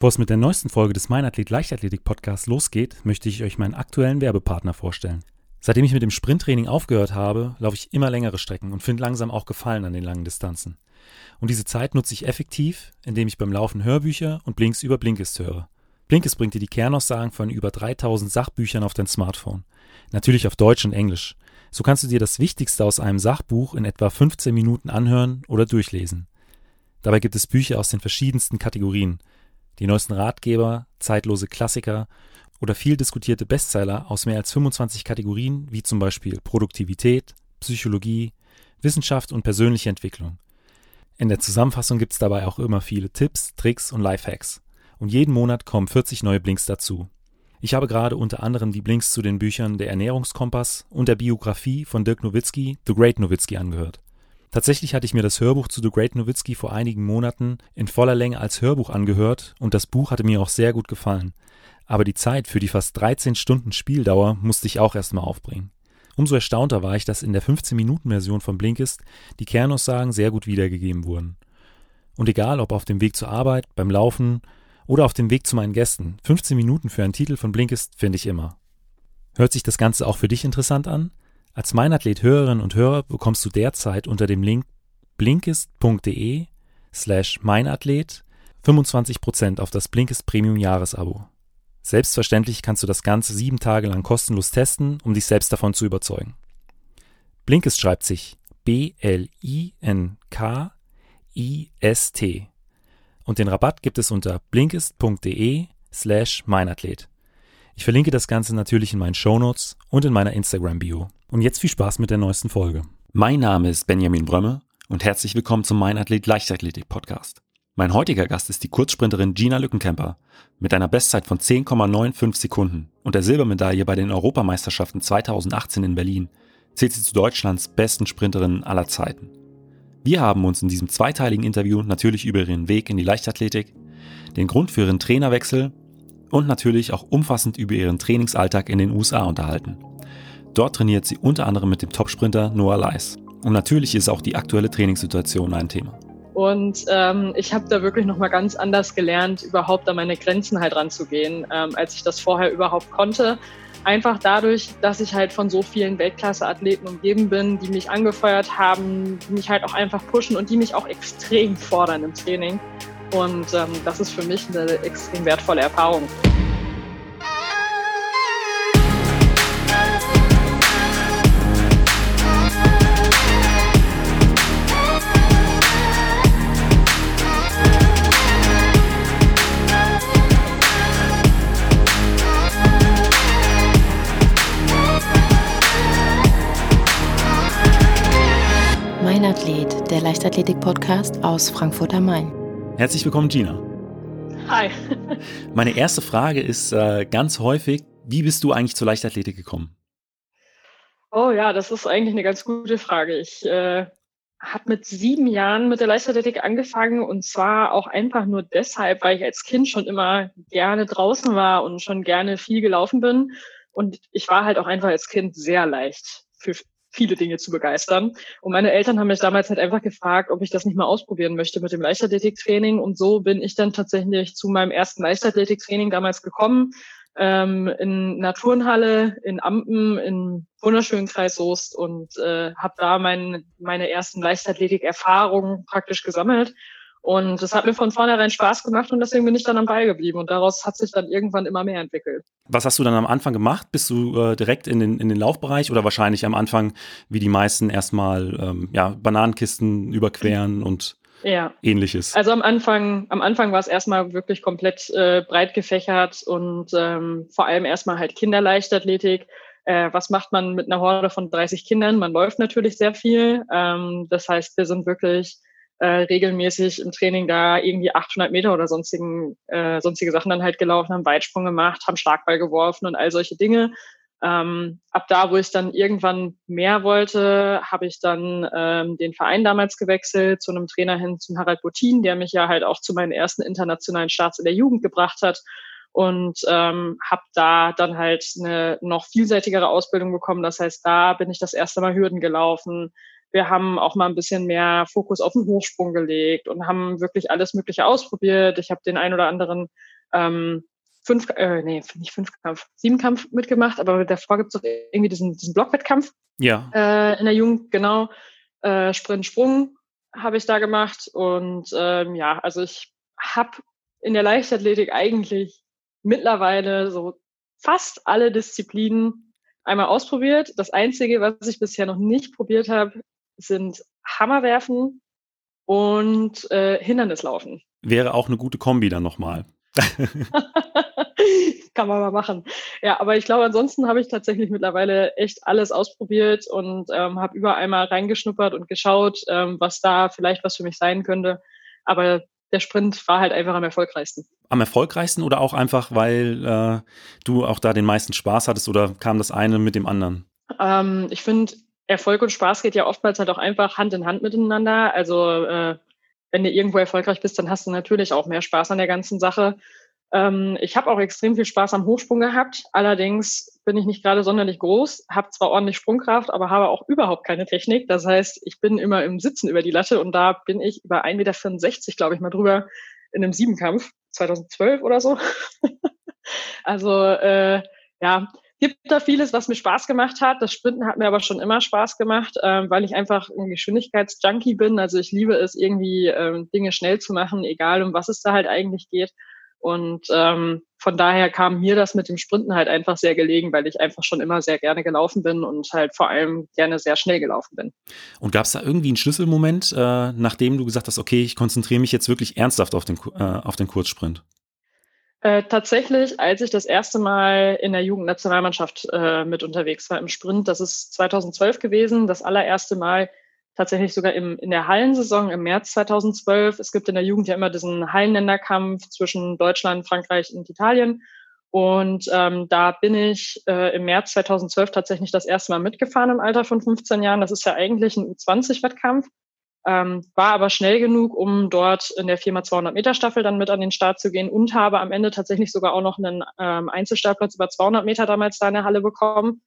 Bevor es mit der neuesten Folge des Meinathlet Leichtathletik Podcasts losgeht, möchte ich euch meinen aktuellen Werbepartner vorstellen. Seitdem ich mit dem Sprinttraining aufgehört habe, laufe ich immer längere Strecken und finde langsam auch Gefallen an den langen Distanzen. Und diese Zeit nutze ich effektiv, indem ich beim Laufen Hörbücher und Blinks über Blinkist höre. Blinkist bringt dir die Kernaussagen von über 3000 Sachbüchern auf dein Smartphone. Natürlich auf Deutsch und Englisch. So kannst du dir das Wichtigste aus einem Sachbuch in etwa 15 Minuten anhören oder durchlesen. Dabei gibt es Bücher aus den verschiedensten Kategorien – die neuesten Ratgeber, zeitlose Klassiker oder viel diskutierte Bestseller aus mehr als 25 Kategorien wie zum Beispiel Produktivität, Psychologie, Wissenschaft und persönliche Entwicklung. In der Zusammenfassung gibt es dabei auch immer viele Tipps, Tricks und Lifehacks. Und jeden Monat kommen 40 neue Blinks dazu. Ich habe gerade unter anderem die Blinks zu den Büchern Der Ernährungskompass und der Biografie von Dirk Nowitzki, The Great Nowitzki, angehört. Tatsächlich hatte ich mir das Hörbuch zu The Great Nowitzki vor einigen Monaten in voller Länge als Hörbuch angehört und das Buch hatte mir auch sehr gut gefallen. Aber die Zeit für die fast 13 Stunden Spieldauer musste ich auch erstmal aufbringen. Umso erstaunter war ich, dass in der 15-Minuten-Version von Blinkist die Kernaussagen sehr gut wiedergegeben wurden. Und egal ob auf dem Weg zur Arbeit, beim Laufen oder auf dem Weg zu meinen Gästen, 15 Minuten für einen Titel von Blinkist finde ich immer. Hört sich das Ganze auch für dich interessant an? Als Meinathlet Hörerinnen und Hörer bekommst du derzeit unter dem Link blinkist.de slash meinathlet 25% auf das Blinkist Premium Jahresabo. Selbstverständlich kannst du das Ganze sieben Tage lang kostenlos testen, um dich selbst davon zu überzeugen. Blinkist schreibt sich B-L-I-N-K-I-S-T. Und den Rabatt gibt es unter blinkist.de slash meinathlet. Ich verlinke das Ganze natürlich in meinen Shownotes und in meiner Instagram-Bio. Und jetzt viel Spaß mit der neuesten Folge. Mein Name ist Benjamin Brömme und herzlich willkommen zum Mein Athlet Leichtathletik Podcast. Mein heutiger Gast ist die Kurzsprinterin Gina Lückenkämper mit einer Bestzeit von 10,95 Sekunden und der Silbermedaille bei den Europameisterschaften 2018 in Berlin zählt sie zu Deutschlands besten Sprinterinnen aller Zeiten. Wir haben uns in diesem zweiteiligen Interview natürlich über ihren Weg in die Leichtathletik, den Grund für ihren Trainerwechsel und natürlich auch umfassend über ihren Trainingsalltag in den USA unterhalten. Dort trainiert sie unter anderem mit dem Topsprinter Noah Leis. Und natürlich ist auch die aktuelle Trainingssituation ein Thema. Und ähm, ich habe da wirklich nochmal ganz anders gelernt, überhaupt an meine Grenzen halt ranzugehen, ähm, als ich das vorher überhaupt konnte. Einfach dadurch, dass ich halt von so vielen Weltklasse-Athleten umgeben bin, die mich angefeuert haben, die mich halt auch einfach pushen und die mich auch extrem fordern im Training. Und ähm, das ist für mich eine extrem wertvolle Erfahrung. Mein Athlet, der Leichtathletik-Podcast aus Frankfurt am Main. Herzlich willkommen, Gina. Hi. Meine erste Frage ist äh, ganz häufig, wie bist du eigentlich zur Leichtathletik gekommen? Oh ja, das ist eigentlich eine ganz gute Frage. Ich äh, habe mit sieben Jahren mit der Leichtathletik angefangen und zwar auch einfach nur deshalb, weil ich als Kind schon immer gerne draußen war und schon gerne viel gelaufen bin. Und ich war halt auch einfach als Kind sehr leicht für viele Dinge zu begeistern. Und meine Eltern haben mich damals halt einfach gefragt, ob ich das nicht mal ausprobieren möchte mit dem Leichtathletiktraining. Und so bin ich dann tatsächlich zu meinem ersten Leichtathletiktraining damals gekommen. Ähm, in Naturenhalle in Ampen in wunderschönen Kreis Soest und äh, habe da mein, meine ersten Leichtathletik-Erfahrungen praktisch gesammelt und das hat mir von vornherein Spaß gemacht und deswegen bin ich dann am Ball geblieben. Und daraus hat sich dann irgendwann immer mehr entwickelt. Was hast du dann am Anfang gemacht? Bist du äh, direkt in den, in den Laufbereich oder wahrscheinlich am Anfang, wie die meisten, erstmal ähm, ja, Bananenkisten überqueren und ja. ähnliches? Also am Anfang, am Anfang war es erstmal wirklich komplett äh, breit gefächert und ähm, vor allem erstmal halt Kinderleichtathletik. Äh, was macht man mit einer Horde von 30 Kindern? Man läuft natürlich sehr viel. Ähm, das heißt, wir sind wirklich äh, regelmäßig im Training da irgendwie 800 Meter oder sonstigen, äh, sonstige Sachen dann halt gelaufen, haben Weitsprung gemacht, haben Schlagball geworfen und all solche Dinge. Ähm, ab da, wo ich dann irgendwann mehr wollte, habe ich dann ähm, den Verein damals gewechselt, zu einem Trainer hin zum Harald Bottin, der mich ja halt auch zu meinen ersten internationalen Starts in der Jugend gebracht hat und ähm, habe da dann halt eine noch vielseitigere Ausbildung bekommen. Das heißt, da bin ich das erste Mal Hürden gelaufen, Wir haben auch mal ein bisschen mehr Fokus auf den Hochsprung gelegt und haben wirklich alles Mögliche ausprobiert. Ich habe den ein oder anderen ähm, fünf, äh, nee, nicht Fünfkampf, Siebenkampf mitgemacht, aber davor gibt es doch irgendwie diesen, diesen Blockwettkampf. Ja. Äh, in der Jugend, genau. Äh, Sprint, Sprung habe ich da gemacht. Und ähm, ja, also ich habe in der Leichtathletik eigentlich mittlerweile so fast alle Disziplinen einmal ausprobiert. Das Einzige, was ich bisher noch nicht probiert habe, sind Hammerwerfen und äh, Hindernislaufen. Wäre auch eine gute Kombi dann nochmal. Kann man mal machen. Ja, aber ich glaube, ansonsten habe ich tatsächlich mittlerweile echt alles ausprobiert und ähm, habe überall mal reingeschnuppert und geschaut, ähm, was da vielleicht was für mich sein könnte. Aber der Sprint war halt einfach am erfolgreichsten. Am erfolgreichsten oder auch einfach, weil äh, du auch da den meisten Spaß hattest oder kam das eine mit dem anderen? Ähm, ich finde, Erfolg und Spaß geht ja oftmals halt auch einfach Hand in Hand miteinander. Also äh, wenn du irgendwo erfolgreich bist, dann hast du natürlich auch mehr Spaß an der ganzen Sache. Ähm, ich habe auch extrem viel Spaß am Hochsprung gehabt. Allerdings bin ich nicht gerade sonderlich groß, habe zwar ordentlich Sprungkraft, aber habe auch überhaupt keine Technik. Das heißt, ich bin immer im Sitzen über die Latte und da bin ich über 1,65 Meter, glaube ich, mal drüber in einem Siebenkampf, 2012 oder so. also äh, ja, gibt da vieles, was mir Spaß gemacht hat. Das Sprinten hat mir aber schon immer Spaß gemacht, ähm, weil ich einfach ein Geschwindigkeitsjunkie bin. Also ich liebe es, irgendwie ähm, Dinge schnell zu machen, egal um was es da halt eigentlich geht. Und ähm, von daher kam mir das mit dem Sprinten halt einfach sehr gelegen, weil ich einfach schon immer sehr gerne gelaufen bin und halt vor allem gerne sehr schnell gelaufen bin. Und gab es da irgendwie einen Schlüsselmoment, äh, nachdem du gesagt hast, okay, ich konzentriere mich jetzt wirklich ernsthaft auf den, äh, auf den Kurzsprint? Äh, tatsächlich, als ich das erste Mal in der Jugendnationalmannschaft äh, mit unterwegs war im Sprint, das ist 2012 gewesen, das allererste Mal tatsächlich sogar im, in der Hallensaison im März 2012. Es gibt in der Jugend ja immer diesen Hallennänderkampf zwischen Deutschland, Frankreich und Italien. Und ähm, da bin ich äh, im März 2012 tatsächlich das erste Mal mitgefahren im Alter von 15 Jahren. Das ist ja eigentlich ein U20-Wettkampf, ähm, war aber schnell genug, um dort in der 4x200 Meter Staffel dann mit an den Start zu gehen und habe am Ende tatsächlich sogar auch noch einen ähm, Einzelstartplatz über 200 Meter damals da in der Halle bekommen.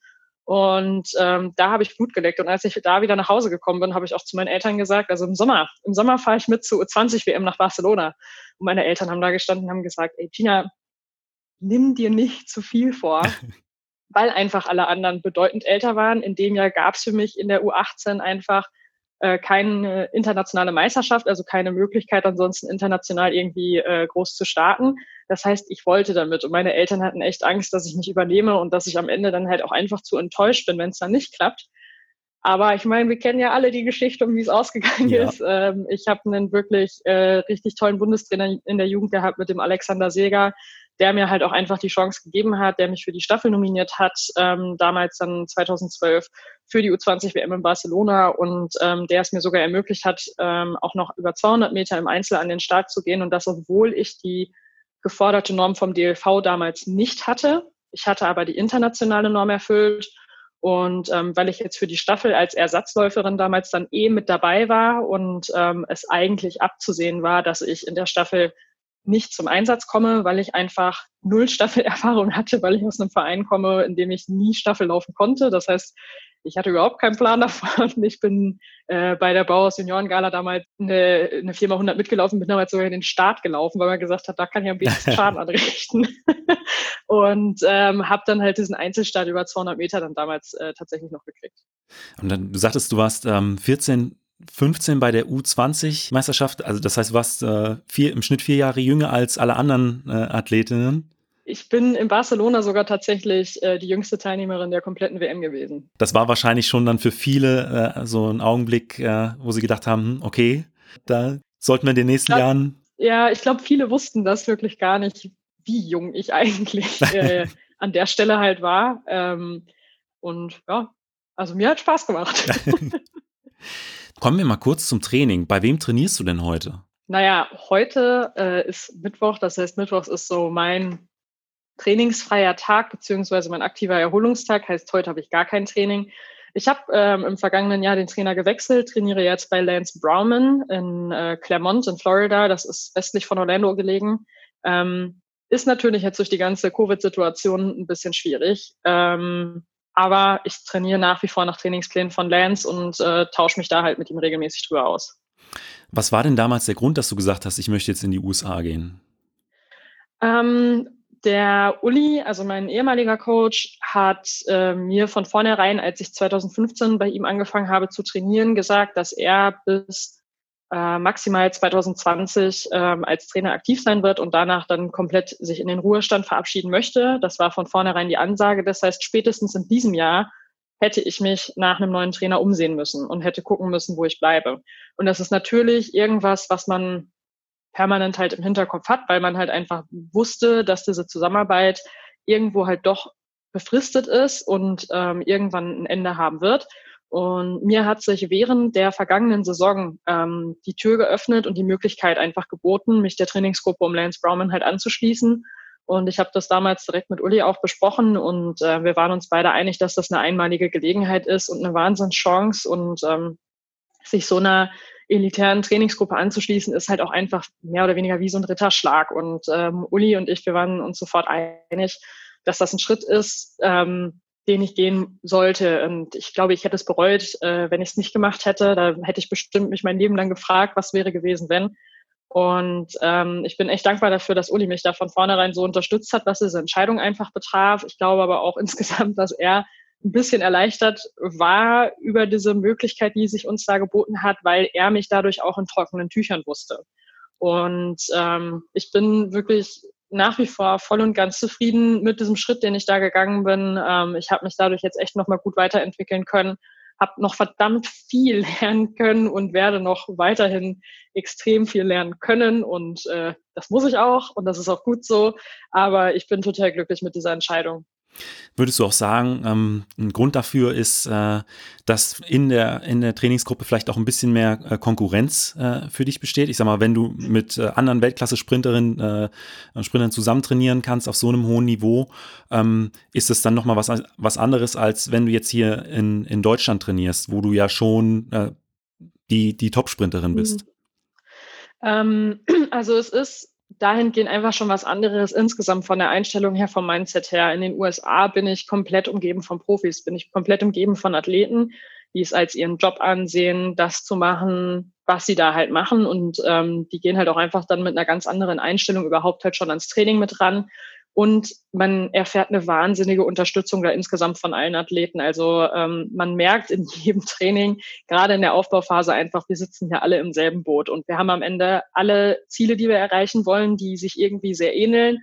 Und ähm, da habe ich Blut geleckt. Und als ich da wieder nach Hause gekommen bin, habe ich auch zu meinen Eltern gesagt, also im Sommer, im Sommer fahre ich mit zu U20 WM nach Barcelona. Und meine Eltern haben da gestanden und haben gesagt, ey Gina, nimm dir nicht zu viel vor, weil einfach alle anderen bedeutend älter waren. In dem Jahr gab es für mich in der U18 einfach äh, keine internationale Meisterschaft, also keine Möglichkeit ansonsten international irgendwie äh, groß zu starten. Das heißt, ich wollte damit und meine Eltern hatten echt Angst, dass ich nicht übernehme und dass ich am Ende dann halt auch einfach zu enttäuscht bin, wenn es dann nicht klappt. Aber ich meine, wir kennen ja alle die Geschichte, um wie es ausgegangen ja. ist. Ähm, ich habe einen wirklich äh, richtig tollen Bundestrainer in der Jugend gehabt mit dem Alexander Seger, der mir halt auch einfach die Chance gegeben hat, der mich für die Staffel nominiert hat, ähm, damals dann 2012 für die U20 WM in Barcelona und ähm, der es mir sogar ermöglicht hat, ähm, auch noch über 200 Meter im Einzel an den Start zu gehen und das, obwohl ich die geforderte Norm vom DLV damals nicht hatte. Ich hatte aber die internationale Norm erfüllt. Und ähm, weil ich jetzt für die Staffel als Ersatzläuferin damals dann eh mit dabei war und ähm, es eigentlich abzusehen war, dass ich in der Staffel nicht zum Einsatz komme, weil ich einfach null Staffelerfahrung hatte, weil ich aus einem Verein komme, in dem ich nie Staffel laufen konnte. Das heißt, ich hatte überhaupt keinen Plan davon. Ich bin äh, bei der Bauhaus Gala damals eine, eine 4x100 mitgelaufen, bin damals sogar in den Start gelaufen, weil man gesagt hat, da kann ich am besten Schaden anrichten. und ähm, habe dann halt diesen Einzelstart über 200 Meter dann damals äh, tatsächlich noch gekriegt. Und dann, du sagtest, du warst ähm, 14 15 bei der U20-Meisterschaft. Also das heißt, du warst äh, vier, im Schnitt vier Jahre jünger als alle anderen äh, Athletinnen. Ich bin in Barcelona sogar tatsächlich äh, die jüngste Teilnehmerin der kompletten WM gewesen. Das war wahrscheinlich schon dann für viele äh, so ein Augenblick, äh, wo sie gedacht haben, hm, okay, da sollten wir in den nächsten ja, Jahren. Ja, ich glaube, viele wussten das wirklich gar nicht, wie jung ich eigentlich äh, an der Stelle halt war. Ähm, und ja, also mir hat Spaß gemacht. Kommen wir mal kurz zum Training. Bei wem trainierst du denn heute? Naja, heute äh, ist Mittwoch, das heißt, Mittwochs ist so mein trainingsfreier Tag beziehungsweise mein aktiver Erholungstag. Heißt, heute habe ich gar kein Training. Ich habe ähm, im vergangenen Jahr den Trainer gewechselt, trainiere jetzt bei Lance Browman in äh, Claremont in Florida. Das ist westlich von Orlando gelegen. Ähm, ist natürlich jetzt durch die ganze Covid-Situation ein bisschen schwierig. Ähm, aber ich trainiere nach wie vor nach Trainingsplänen von Lance und äh, tausche mich da halt mit ihm regelmäßig drüber aus. Was war denn damals der Grund, dass du gesagt hast, ich möchte jetzt in die USA gehen? Ähm, der Uli, also mein ehemaliger Coach, hat äh, mir von vornherein, als ich 2015 bei ihm angefangen habe zu trainieren, gesagt, dass er bis äh, maximal 2020 ähm, als Trainer aktiv sein wird und danach dann komplett sich in den Ruhestand verabschieden möchte. Das war von vornherein die Ansage. Das heißt, spätestens in diesem Jahr hätte ich mich nach einem neuen Trainer umsehen müssen und hätte gucken müssen, wo ich bleibe. Und das ist natürlich irgendwas, was man permanent halt im Hinterkopf hat, weil man halt einfach wusste, dass diese Zusammenarbeit irgendwo halt doch befristet ist und ähm, irgendwann ein Ende haben wird. Und mir hat sich während der vergangenen Saison ähm, die Tür geöffnet und die Möglichkeit einfach geboten, mich der Trainingsgruppe um Lance Browman halt anzuschließen. Und ich habe das damals direkt mit Uli auch besprochen und äh, wir waren uns beide einig, dass das eine einmalige Gelegenheit ist und eine Wahnsinnschance und ähm, sich so einer elitären Trainingsgruppe anzuschließen, ist halt auch einfach mehr oder weniger wie so ein Ritterschlag. Und ähm, Uli und ich, wir waren uns sofort einig, dass das ein Schritt ist, ähm, den ich gehen sollte. Und ich glaube, ich hätte es bereut, äh, wenn ich es nicht gemacht hätte. Da hätte ich bestimmt mich mein Leben lang gefragt, was wäre gewesen, wenn. Und ähm, ich bin echt dankbar dafür, dass Uli mich da von vornherein so unterstützt hat, was diese Entscheidung einfach betraf. Ich glaube aber auch insgesamt, dass er ein bisschen erleichtert war über diese Möglichkeit, die sich uns da geboten hat, weil er mich dadurch auch in trockenen Tüchern wusste. Und ähm, ich bin wirklich nach wie vor voll und ganz zufrieden mit diesem Schritt, den ich da gegangen bin. Ähm, ich habe mich dadurch jetzt echt nochmal gut weiterentwickeln können, habe noch verdammt viel lernen können und werde noch weiterhin extrem viel lernen können. Und äh, das muss ich auch und das ist auch gut so. Aber ich bin total glücklich mit dieser Entscheidung. Würdest du auch sagen, ähm, ein Grund dafür ist, äh, dass in der, in der Trainingsgruppe vielleicht auch ein bisschen mehr äh, Konkurrenz äh, für dich besteht? Ich sag mal, wenn du mit äh, anderen Weltklasse-Sprinterinnen äh, Sprintern zusammen trainieren kannst auf so einem hohen Niveau, ähm, ist es dann nochmal was, was anderes, als wenn du jetzt hier in, in Deutschland trainierst, wo du ja schon äh, die, die Top-Sprinterin bist? Mhm. Ähm, also es ist dahingehend einfach schon was anderes insgesamt von der Einstellung her, vom Mindset her. In den USA bin ich komplett umgeben von Profis, bin ich komplett umgeben von Athleten, die es als ihren Job ansehen, das zu machen, was sie da halt machen. Und ähm, die gehen halt auch einfach dann mit einer ganz anderen Einstellung überhaupt halt schon ans Training mit ran. Und man erfährt eine wahnsinnige Unterstützung da insgesamt von allen Athleten. Also ähm, man merkt in jedem Training, gerade in der Aufbauphase einfach, wir sitzen hier alle im selben Boot und wir haben am Ende alle Ziele, die wir erreichen wollen, die sich irgendwie sehr ähneln.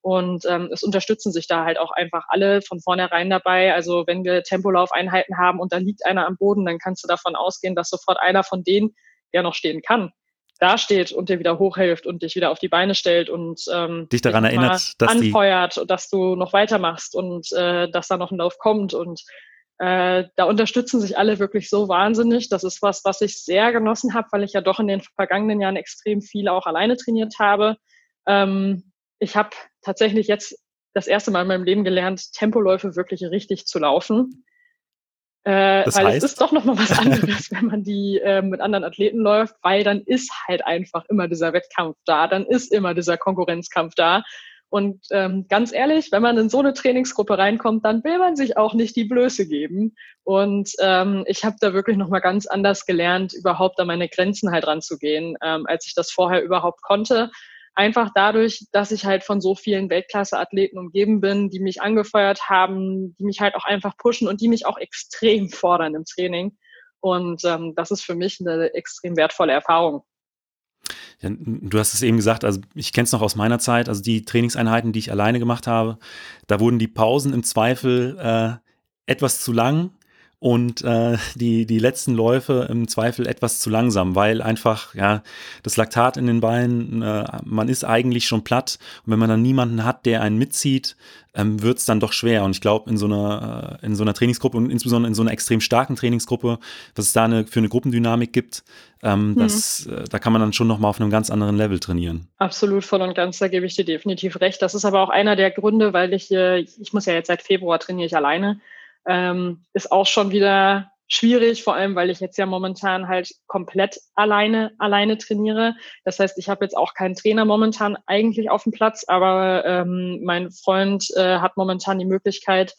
Und ähm, es unterstützen sich da halt auch einfach alle von vornherein dabei. Also wenn wir Tempolaufeinheiten haben und da liegt einer am Boden, dann kannst du davon ausgehen, dass sofort einer von denen, der noch stehen kann, dasteht und dir wieder hochhilft und dich wieder auf die Beine stellt und ähm, dich daran erinnert, dass anfeuert, die dass du noch weitermachst und äh, dass da noch ein Lauf kommt und äh, da unterstützen sich alle wirklich so wahnsinnig. Das ist was, was ich sehr genossen habe, weil ich ja doch in den vergangenen Jahren extrem viel auch alleine trainiert habe. Ähm, ich habe tatsächlich jetzt das erste Mal in meinem Leben gelernt, Tempoläufe wirklich richtig zu laufen. Äh, weil heißt? es ist doch nochmal was anderes, wenn man die äh, mit anderen Athleten läuft, weil dann ist halt einfach immer dieser Wettkampf da, dann ist immer dieser Konkurrenzkampf da. Und ähm, ganz ehrlich, wenn man in so eine Trainingsgruppe reinkommt, dann will man sich auch nicht die Blöße geben. Und ähm, ich habe da wirklich nochmal ganz anders gelernt, überhaupt an meine Grenzen halt ranzugehen, ähm, als ich das vorher überhaupt konnte einfach dadurch, dass ich halt von so vielen Weltklasse-Athleten umgeben bin, die mich angefeuert haben, die mich halt auch einfach pushen und die mich auch extrem fordern im Training. Und ähm, das ist für mich eine extrem wertvolle Erfahrung. Ja, du hast es eben gesagt, also ich kenne es noch aus meiner Zeit, also die Trainingseinheiten, die ich alleine gemacht habe, da wurden die Pausen im Zweifel äh, etwas zu lang und äh, die, die letzten Läufe im Zweifel etwas zu langsam, weil einfach ja das Laktat in den Beinen, äh, man ist eigentlich schon platt und wenn man dann niemanden hat, der einen mitzieht, ähm, wird es dann doch schwer. Und ich glaube, in so einer äh, in so einer Trainingsgruppe und insbesondere in so einer extrem starken Trainingsgruppe, was es da eine, für eine Gruppendynamik gibt, ähm, mhm. das, äh, da kann man dann schon noch mal auf einem ganz anderen Level trainieren. Absolut voll und ganz, da gebe ich dir definitiv recht. Das ist aber auch einer der Gründe, weil ich äh, ich muss ja jetzt seit Februar trainiere ich alleine ähm, ist auch schon wieder schwierig, vor allem weil ich jetzt ja momentan halt komplett alleine alleine trainiere. Das heißt, ich habe jetzt auch keinen Trainer momentan eigentlich auf dem Platz, aber ähm, mein Freund äh, hat momentan die Möglichkeit,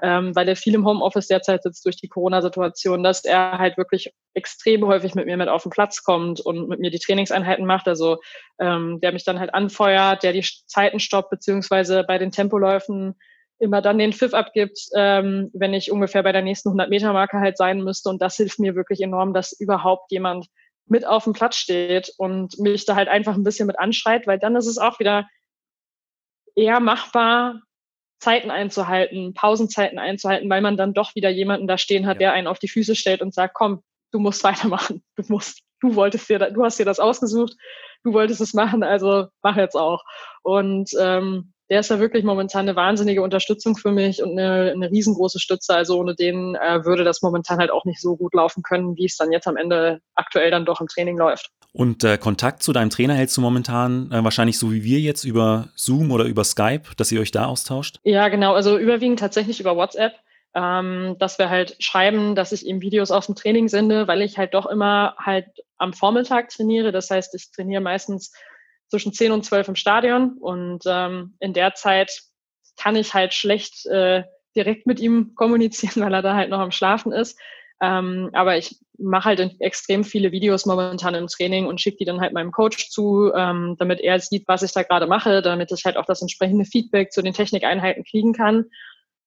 ähm, weil er viel im Homeoffice derzeit sitzt durch die Corona-Situation, dass er halt wirklich extrem häufig mit mir mit auf den Platz kommt und mit mir die Trainingseinheiten macht. Also ähm, der mich dann halt anfeuert, der die Zeiten stoppt, beziehungsweise bei den Tempoläufen immer dann den Pfiff abgibt, ähm, wenn ich ungefähr bei der nächsten 100-Meter-Marke halt sein müsste. Und das hilft mir wirklich enorm, dass überhaupt jemand mit auf dem Platz steht und mich da halt einfach ein bisschen mit anschreit, weil dann ist es auch wieder eher machbar, Zeiten einzuhalten, Pausenzeiten einzuhalten, weil man dann doch wieder jemanden da stehen hat, ja. der einen auf die Füße stellt und sagt, komm, du musst weitermachen. Du musst, du wolltest dir, du hast dir das ausgesucht, du wolltest es machen, also mach jetzt auch. Und ähm, der ist ja wirklich momentan eine wahnsinnige Unterstützung für mich und eine, eine riesengroße Stütze. Also ohne den äh, würde das momentan halt auch nicht so gut laufen können, wie es dann jetzt am Ende aktuell dann doch im Training läuft. Und äh, Kontakt zu deinem Trainer hältst du momentan äh, wahrscheinlich so wie wir jetzt über Zoom oder über Skype, dass ihr euch da austauscht? Ja, genau. Also überwiegend tatsächlich über WhatsApp, ähm, dass wir halt schreiben, dass ich ihm Videos aus dem Training sende, weil ich halt doch immer halt am Vormittag trainiere. Das heißt, ich trainiere meistens zwischen 10 und 12 im Stadion und ähm, in der Zeit kann ich halt schlecht äh, direkt mit ihm kommunizieren, weil er da halt noch am Schlafen ist. Ähm, aber ich mache halt extrem viele Videos momentan im Training und schicke die dann halt meinem Coach zu, ähm, damit er sieht, was ich da gerade mache, damit ich halt auch das entsprechende Feedback zu den Technikeinheiten kriegen kann.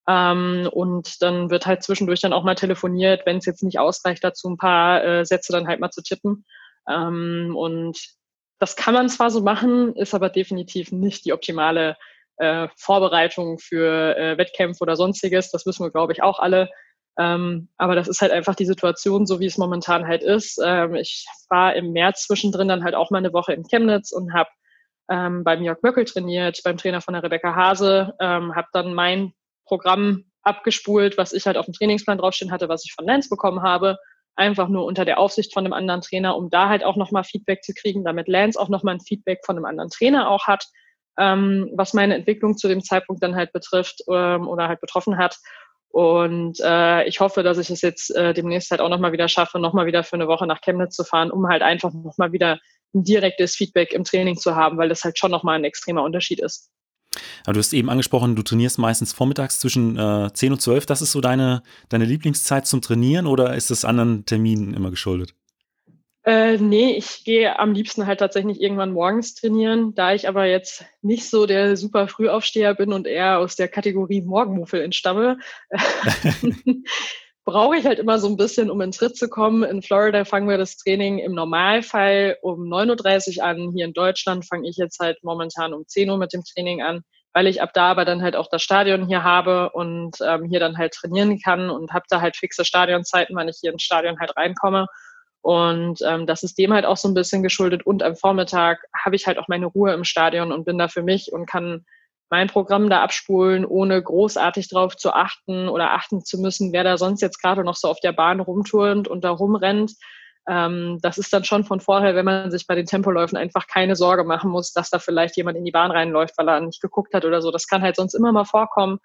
Ähm, und dann wird halt zwischendurch dann auch mal telefoniert, wenn es jetzt nicht ausreicht, dazu ein paar äh, Sätze dann halt mal zu tippen. Ähm, und das kann man zwar so machen, ist aber definitiv nicht die optimale äh, Vorbereitung für äh, Wettkämpfe oder sonstiges. Das wissen wir, glaube ich, auch alle. Ähm, aber das ist halt einfach die Situation, so wie es momentan halt ist. Ähm, ich war im März zwischendrin dann halt auch mal eine Woche in Chemnitz und habe ähm, beim Jörg Möckel trainiert, beim Trainer von der Rebecca Hase, ähm, habe dann mein Programm abgespult, was ich halt auf dem Trainingsplan draufstehen hatte, was ich von Lance bekommen habe, einfach nur unter der Aufsicht von einem anderen Trainer, um da halt auch nochmal Feedback zu kriegen, damit Lance auch nochmal ein Feedback von einem anderen Trainer auch hat, ähm, was meine Entwicklung zu dem Zeitpunkt dann halt betrifft ähm, oder halt betroffen hat. Und äh, ich hoffe, dass ich es jetzt äh, demnächst halt auch nochmal wieder schaffe, nochmal wieder für eine Woche nach Chemnitz zu fahren, um halt einfach nochmal wieder ein direktes Feedback im Training zu haben, weil das halt schon nochmal ein extremer Unterschied ist. Aber du hast eben angesprochen, du trainierst meistens vormittags zwischen äh, 10 und 12. Das ist so deine, deine Lieblingszeit zum Trainieren oder ist das anderen Terminen immer geschuldet? Äh, nee, ich gehe am liebsten halt tatsächlich irgendwann morgens trainieren. Da ich aber jetzt nicht so der super Frühaufsteher bin und eher aus der Kategorie Morgenmuffel entstamme, brauche ich halt immer so ein bisschen, um in Tritt zu kommen. In Florida fangen wir das Training im Normalfall um 9.30 Uhr an. Hier in Deutschland fange ich jetzt halt momentan um 10 Uhr mit dem Training an, weil ich ab da aber dann halt auch das Stadion hier habe und ähm, hier dann halt trainieren kann und habe da halt fixe Stadionzeiten, wann ich hier ins Stadion halt reinkomme. Und ähm, das ist dem halt auch so ein bisschen geschuldet. Und am Vormittag habe ich halt auch meine Ruhe im Stadion und bin da für mich und kann mein Programm da abspulen, ohne großartig drauf zu achten oder achten zu müssen, wer da sonst jetzt gerade noch so auf der Bahn rumturnt und da rumrennt. Ähm, das ist dann schon von Vorteil, wenn man sich bei den Tempoläufen einfach keine Sorge machen muss, dass da vielleicht jemand in die Bahn reinläuft, weil er nicht geguckt hat oder so. Das kann halt sonst immer mal vorkommen.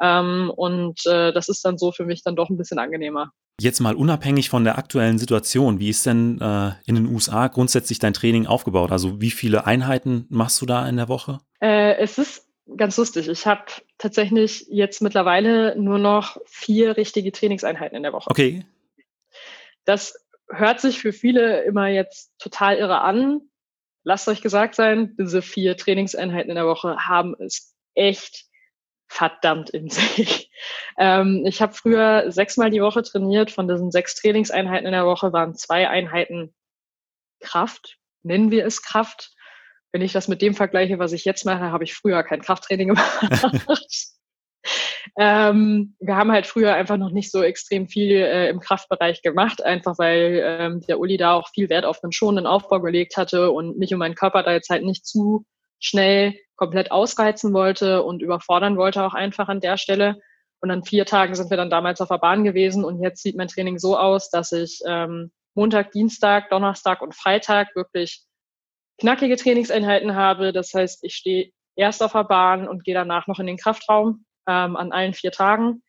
Ähm, und äh, das ist dann so für mich dann doch ein bisschen angenehmer. Jetzt mal unabhängig von der aktuellen Situation, wie ist denn äh, in den USA grundsätzlich dein Training aufgebaut? Also wie viele Einheiten machst du da in der Woche? Äh, es ist ganz lustig. Ich habe tatsächlich jetzt mittlerweile nur noch vier richtige Trainingseinheiten in der Woche. Okay. Das hört sich für viele immer jetzt total irre an. Lasst euch gesagt sein, diese vier Trainingseinheiten in der Woche haben es echt verdammt in sich. Ähm, ich habe früher sechsmal die Woche trainiert. Von diesen sechs Trainingseinheiten in der Woche waren zwei Einheiten Kraft, nennen wir es Kraft. Wenn ich das mit dem vergleiche, was ich jetzt mache, habe ich früher kein Krafttraining gemacht. Ähm, wir haben halt früher einfach noch nicht so extrem viel äh, im Kraftbereich gemacht, einfach weil ähm, der Uli da auch viel Wert auf einen schonenden Aufbau gelegt hatte und mich und meinen Körper da jetzt halt nicht zu schnell komplett ausreizen wollte und überfordern wollte auch einfach an der Stelle. Und an vier Tagen sind wir dann damals auf der Bahn gewesen und jetzt sieht mein Training so aus, dass ich ähm, Montag, Dienstag, Donnerstag und Freitag wirklich knackige Trainingseinheiten habe. Das heißt, ich stehe erst auf der Bahn und gehe danach noch in den Kraftraum ähm, an allen vier Tagen.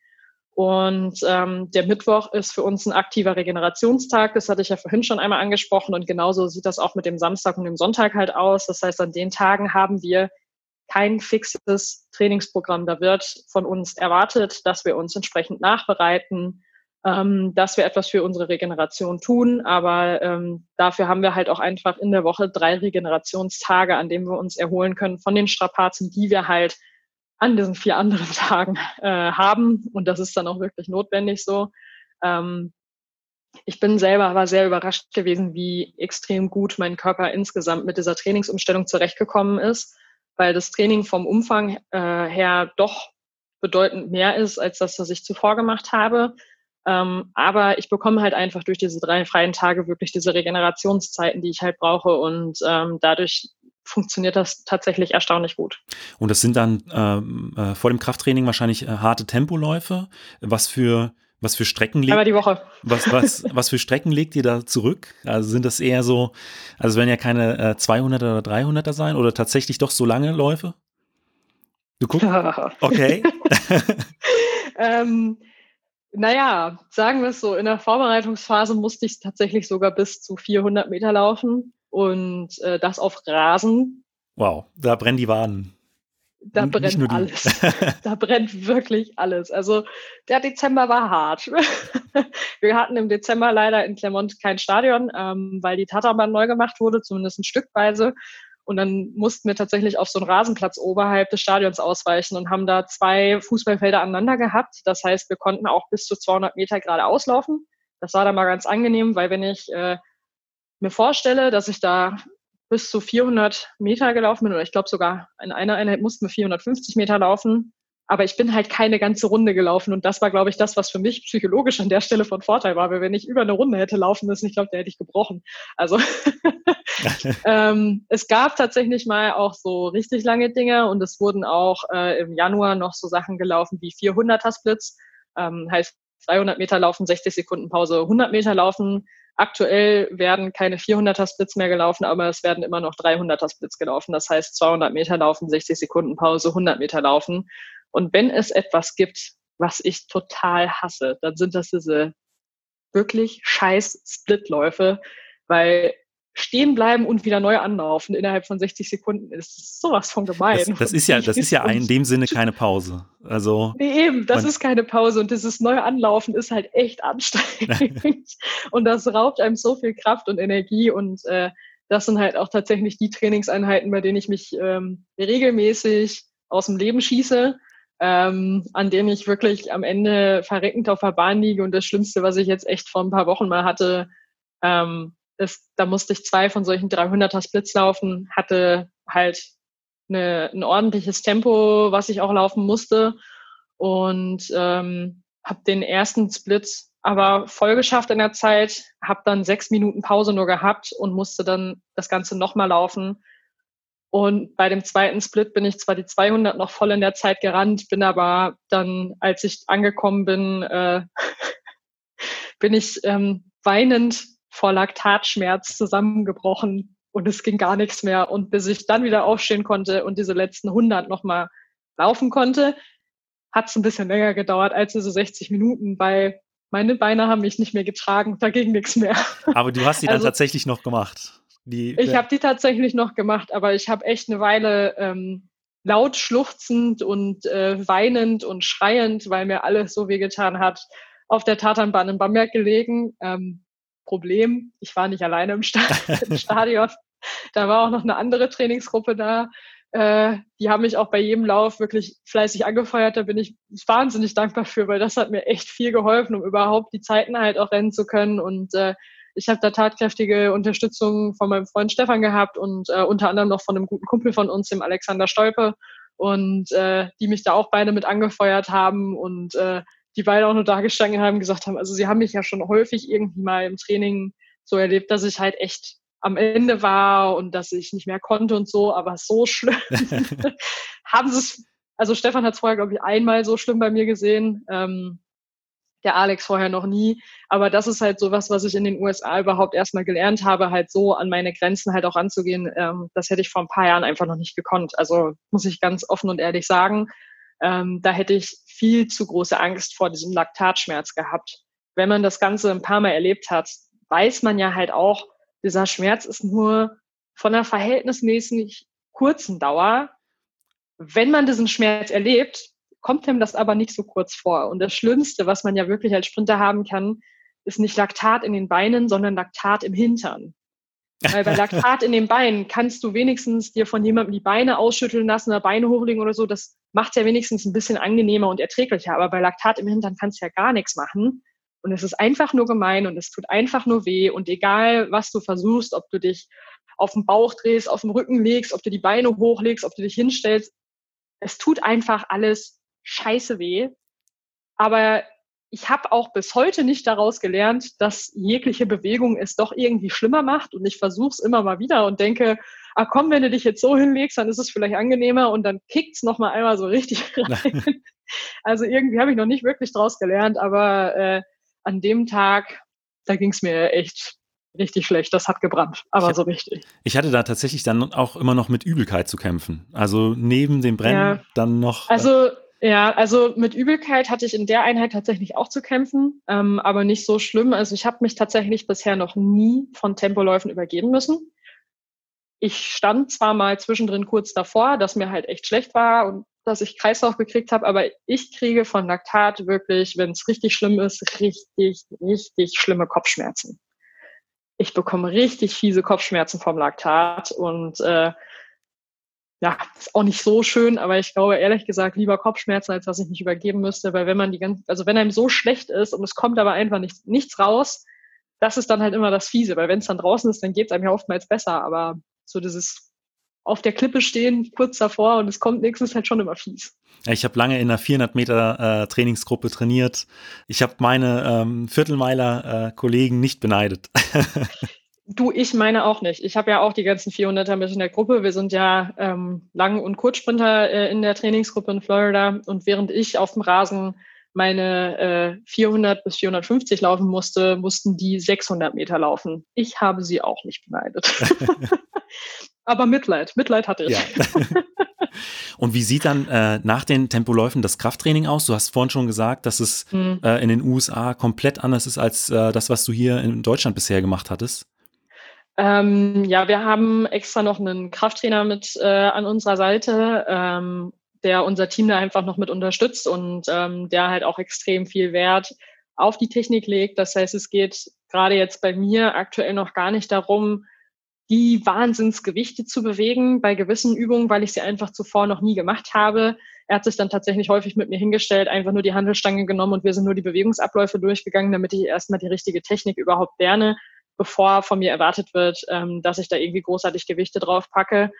Und ähm, der Mittwoch ist für uns ein aktiver Regenerationstag. Das hatte ich ja vorhin schon einmal angesprochen. Und genauso sieht das auch mit dem Samstag und dem Sonntag halt aus. Das heißt, an den Tagen haben wir kein fixes Trainingsprogramm. Da wird von uns erwartet, dass wir uns entsprechend nachbereiten, ähm, dass wir etwas für unsere Regeneration tun. Aber ähm, dafür haben wir halt auch einfach in der Woche drei Regenerationstage, an denen wir uns erholen können von den Strapazen, die wir halt an diesen vier anderen Tagen äh, haben. Und das ist dann auch wirklich notwendig so. Ähm, ich bin selber aber sehr überrascht gewesen, wie extrem gut mein Körper insgesamt mit dieser Trainingsumstellung zurechtgekommen ist, weil das Training vom Umfang äh, her doch bedeutend mehr ist als das, was ich zuvor gemacht habe. Ähm, aber ich bekomme halt einfach durch diese drei freien Tage wirklich diese Regenerationszeiten, die ich halt brauche und ähm, dadurch funktioniert das tatsächlich erstaunlich gut. Und das sind dann ähm, äh, vor dem Krafttraining wahrscheinlich äh, harte Tempoläufe. Was für was für Strecken legt Aber die Woche. Was, was, was für Strecken legt ihr da zurück? Also sind das eher so, also werden ja keine äh, 200er oder 300er sein oder tatsächlich doch so lange Läufe? Du guckst? Okay. ähm, naja, sagen wir es so, in der Vorbereitungsphase musste ich tatsächlich sogar bis zu 400 Meter laufen und äh, das auf Rasen. Wow, da brennen die Waden. Da N brennt alles. da brennt wirklich alles. Also der Dezember war hart. wir hatten im Dezember leider in Clermont kein Stadion, ähm, weil die Tatanbahn neu gemacht wurde, zumindest ein Stückweise. Und dann mussten wir tatsächlich auf so einen Rasenplatz oberhalb des Stadions ausweichen und haben da zwei Fußballfelder aneinander gehabt. Das heißt, wir konnten auch bis zu 200 Meter gerade auslaufen. Das war dann mal ganz angenehm, weil wenn ich äh, mir vorstelle, dass ich da bis zu 400 Meter gelaufen bin, oder ich glaube sogar in einer Einheit mussten wir 450 Meter laufen, aber ich bin halt keine ganze Runde gelaufen und das war, glaube ich, das, was für mich psychologisch an der Stelle von Vorteil war, weil wenn ich über eine Runde hätte laufen müssen, ich glaube, da hätte ich gebrochen. Also ähm, es gab tatsächlich mal auch so richtig lange Dinge und es wurden auch äh, im Januar noch so Sachen gelaufen wie 400er Splits, ähm, heißt 200 Meter laufen, 60 Sekunden Pause, 100 Meter laufen. Aktuell werden keine 400er Splits mehr gelaufen, aber es werden immer noch 300er Splits gelaufen. Das heißt 200 Meter laufen, 60 Sekunden Pause, 100 Meter laufen. Und wenn es etwas gibt, was ich total hasse, dann sind das diese wirklich scheiß Splitläufe, weil stehen bleiben und wieder neu anlaufen innerhalb von 60 Sekunden ist sowas von gemein. Das, das ist ja, das ist ja in dem Sinne keine Pause. Also nee, eben, das ist keine Pause und dieses neue Anlaufen ist halt echt anstrengend und das raubt einem so viel Kraft und Energie und äh, das sind halt auch tatsächlich die Trainingseinheiten, bei denen ich mich ähm, regelmäßig aus dem Leben schieße ähm, an denen ich wirklich am Ende verreckend auf der Bahn liege. Und das Schlimmste, was ich jetzt echt vor ein paar Wochen mal hatte, ähm, ist, da musste ich zwei von solchen 300er Splits laufen, hatte halt eine, ein ordentliches Tempo, was ich auch laufen musste. Und ähm, habe den ersten Split aber voll geschafft in der Zeit, habe dann sechs Minuten Pause nur gehabt und musste dann das Ganze nochmal laufen. Und bei dem zweiten Split bin ich zwar die 200 noch voll in der Zeit gerannt, bin aber dann, als ich angekommen bin, äh, bin ich ähm, weinend vor Laktatschmerz zusammengebrochen und es ging gar nichts mehr. Und bis ich dann wieder aufstehen konnte und diese letzten 100 nochmal laufen konnte, hat es ein bisschen länger gedauert als diese 60 Minuten, weil meine Beine haben mich nicht mehr getragen, da ging nichts mehr. Aber du hast sie dann also, tatsächlich noch gemacht. Die, ich habe die tatsächlich noch gemacht, aber ich habe echt eine Weile ähm, laut schluchzend und äh, weinend und schreiend, weil mir alles so wehgetan hat, auf der Tatanbahn in Bamberg gelegen. Ähm, Problem, ich war nicht alleine im, Sta im Stadion. Da war auch noch eine andere Trainingsgruppe da. Äh, die haben mich auch bei jedem Lauf wirklich fleißig angefeuert. Da bin ich wahnsinnig dankbar für, weil das hat mir echt viel geholfen, um überhaupt die Zeiten halt auch rennen zu können. Und äh, ich habe da tatkräftige Unterstützung von meinem Freund Stefan gehabt und äh, unter anderem noch von einem guten Kumpel von uns, dem Alexander Stolpe, und äh, die mich da auch beide mit angefeuert haben und äh, die beide auch nur da gestanden haben, gesagt haben, also sie haben mich ja schon häufig irgendwie mal im Training so erlebt, dass ich halt echt am Ende war und dass ich nicht mehr konnte und so, aber so schlimm haben sie es, also Stefan hat es vorher, glaube ich, einmal so schlimm bei mir gesehen. Ähm, der Alex vorher noch nie. Aber das ist halt so was, was ich in den USA überhaupt erstmal gelernt habe, halt so an meine Grenzen halt auch anzugehen. Ähm, das hätte ich vor ein paar Jahren einfach noch nicht gekonnt. Also muss ich ganz offen und ehrlich sagen, ähm, da hätte ich viel zu große Angst vor diesem Laktatschmerz gehabt. Wenn man das Ganze ein paar Mal erlebt hat, weiß man ja halt auch, dieser Schmerz ist nur von einer verhältnismäßig kurzen Dauer Wenn man diesen Schmerz erlebt, kommt ihm das aber nicht so kurz vor. Und das Schlimmste, was man ja wirklich als Sprinter haben kann, ist nicht Laktat in den Beinen, sondern Laktat im Hintern. Weil bei Laktat in den Beinen kannst du wenigstens dir von jemandem die Beine ausschütteln lassen oder Beine hochlegen oder so. Das macht ja wenigstens ein bisschen angenehmer und erträglicher. Aber bei Laktat im Hintern kannst du ja gar nichts machen. Und es ist einfach nur gemein und es tut einfach nur weh. Und egal, was du versuchst, ob du dich auf den Bauch drehst, auf den Rücken legst, ob du die Beine hochlegst, ob du dich hinstellst, es tut einfach alles scheiße weh. Aber ich habe auch bis heute nicht daraus gelernt, dass jegliche Bewegung es doch irgendwie schlimmer macht. Und ich versuche es immer mal wieder und denke, ah komm, wenn du dich jetzt so hinlegst, dann ist es vielleicht angenehmer und dann kickt's noch mal einmal so richtig rein. also irgendwie habe ich noch nicht wirklich daraus gelernt, aber äh, an dem Tag, da ging es mir echt richtig schlecht. Das hat gebrannt, aber ich, so richtig. Ich hatte da tatsächlich dann auch immer noch mit Übelkeit zu kämpfen. Also neben dem Brennen ja. dann noch. Äh, also ja, also mit Übelkeit hatte ich in der Einheit tatsächlich auch zu kämpfen, ähm, aber nicht so schlimm. Also ich habe mich tatsächlich bisher noch nie von Tempoläufen übergeben müssen. Ich stand zwar mal zwischendrin kurz davor, dass mir halt echt schlecht war und dass ich Kreislauf gekriegt habe, aber ich kriege von Laktat wirklich, wenn es richtig schlimm ist, richtig, richtig schlimme Kopfschmerzen. Ich bekomme richtig fiese Kopfschmerzen vom Laktat und äh, ja, ist auch nicht so schön, aber ich glaube ehrlich gesagt lieber Kopfschmerzen, als dass ich mich übergeben müsste, weil wenn man die ganze, also wenn einem so schlecht ist und es kommt aber einfach nicht, nichts raus, das ist dann halt immer das Fiese, weil wenn es dann draußen ist, dann geht es einem ja oftmals besser, aber so dieses auf der Klippe stehen, kurz davor und es kommt nichts, ist halt schon immer fies. Ich habe lange in einer 400 Meter äh, Trainingsgruppe trainiert. Ich habe meine ähm, Viertelmeiler-Kollegen äh, nicht beneidet. Du, ich meine auch nicht. Ich habe ja auch die ganzen 400er mit in der Gruppe. Wir sind ja ähm, Lang- und Kurzsprinter äh, in der Trainingsgruppe in Florida. Und während ich auf dem Rasen meine äh, 400 bis 450 laufen musste, mussten die 600 Meter laufen. Ich habe sie auch nicht beneidet. Aber Mitleid, Mitleid hatte ich. Ja. Und wie sieht dann äh, nach den Tempoläufen das Krafttraining aus? Du hast vorhin schon gesagt, dass es hm. äh, in den USA komplett anders ist als äh, das, was du hier in Deutschland bisher gemacht hattest. Ähm, ja, wir haben extra noch einen Krafttrainer mit äh, an unserer Seite, ähm, der unser Team da einfach noch mit unterstützt und ähm, der halt auch extrem viel Wert auf die Technik legt. Das heißt, es geht gerade jetzt bei mir aktuell noch gar nicht darum, die Wahnsinnsgewichte zu bewegen bei gewissen Übungen, weil ich sie einfach zuvor noch nie gemacht habe. Er hat sich dann tatsächlich häufig mit mir hingestellt, einfach nur die Handelstange genommen und wir sind nur die Bewegungsabläufe durchgegangen, damit ich erstmal die richtige Technik überhaupt lerne bevor von mir erwartet wird, ähm, dass ich da irgendwie großartig Gewichte drauf packe.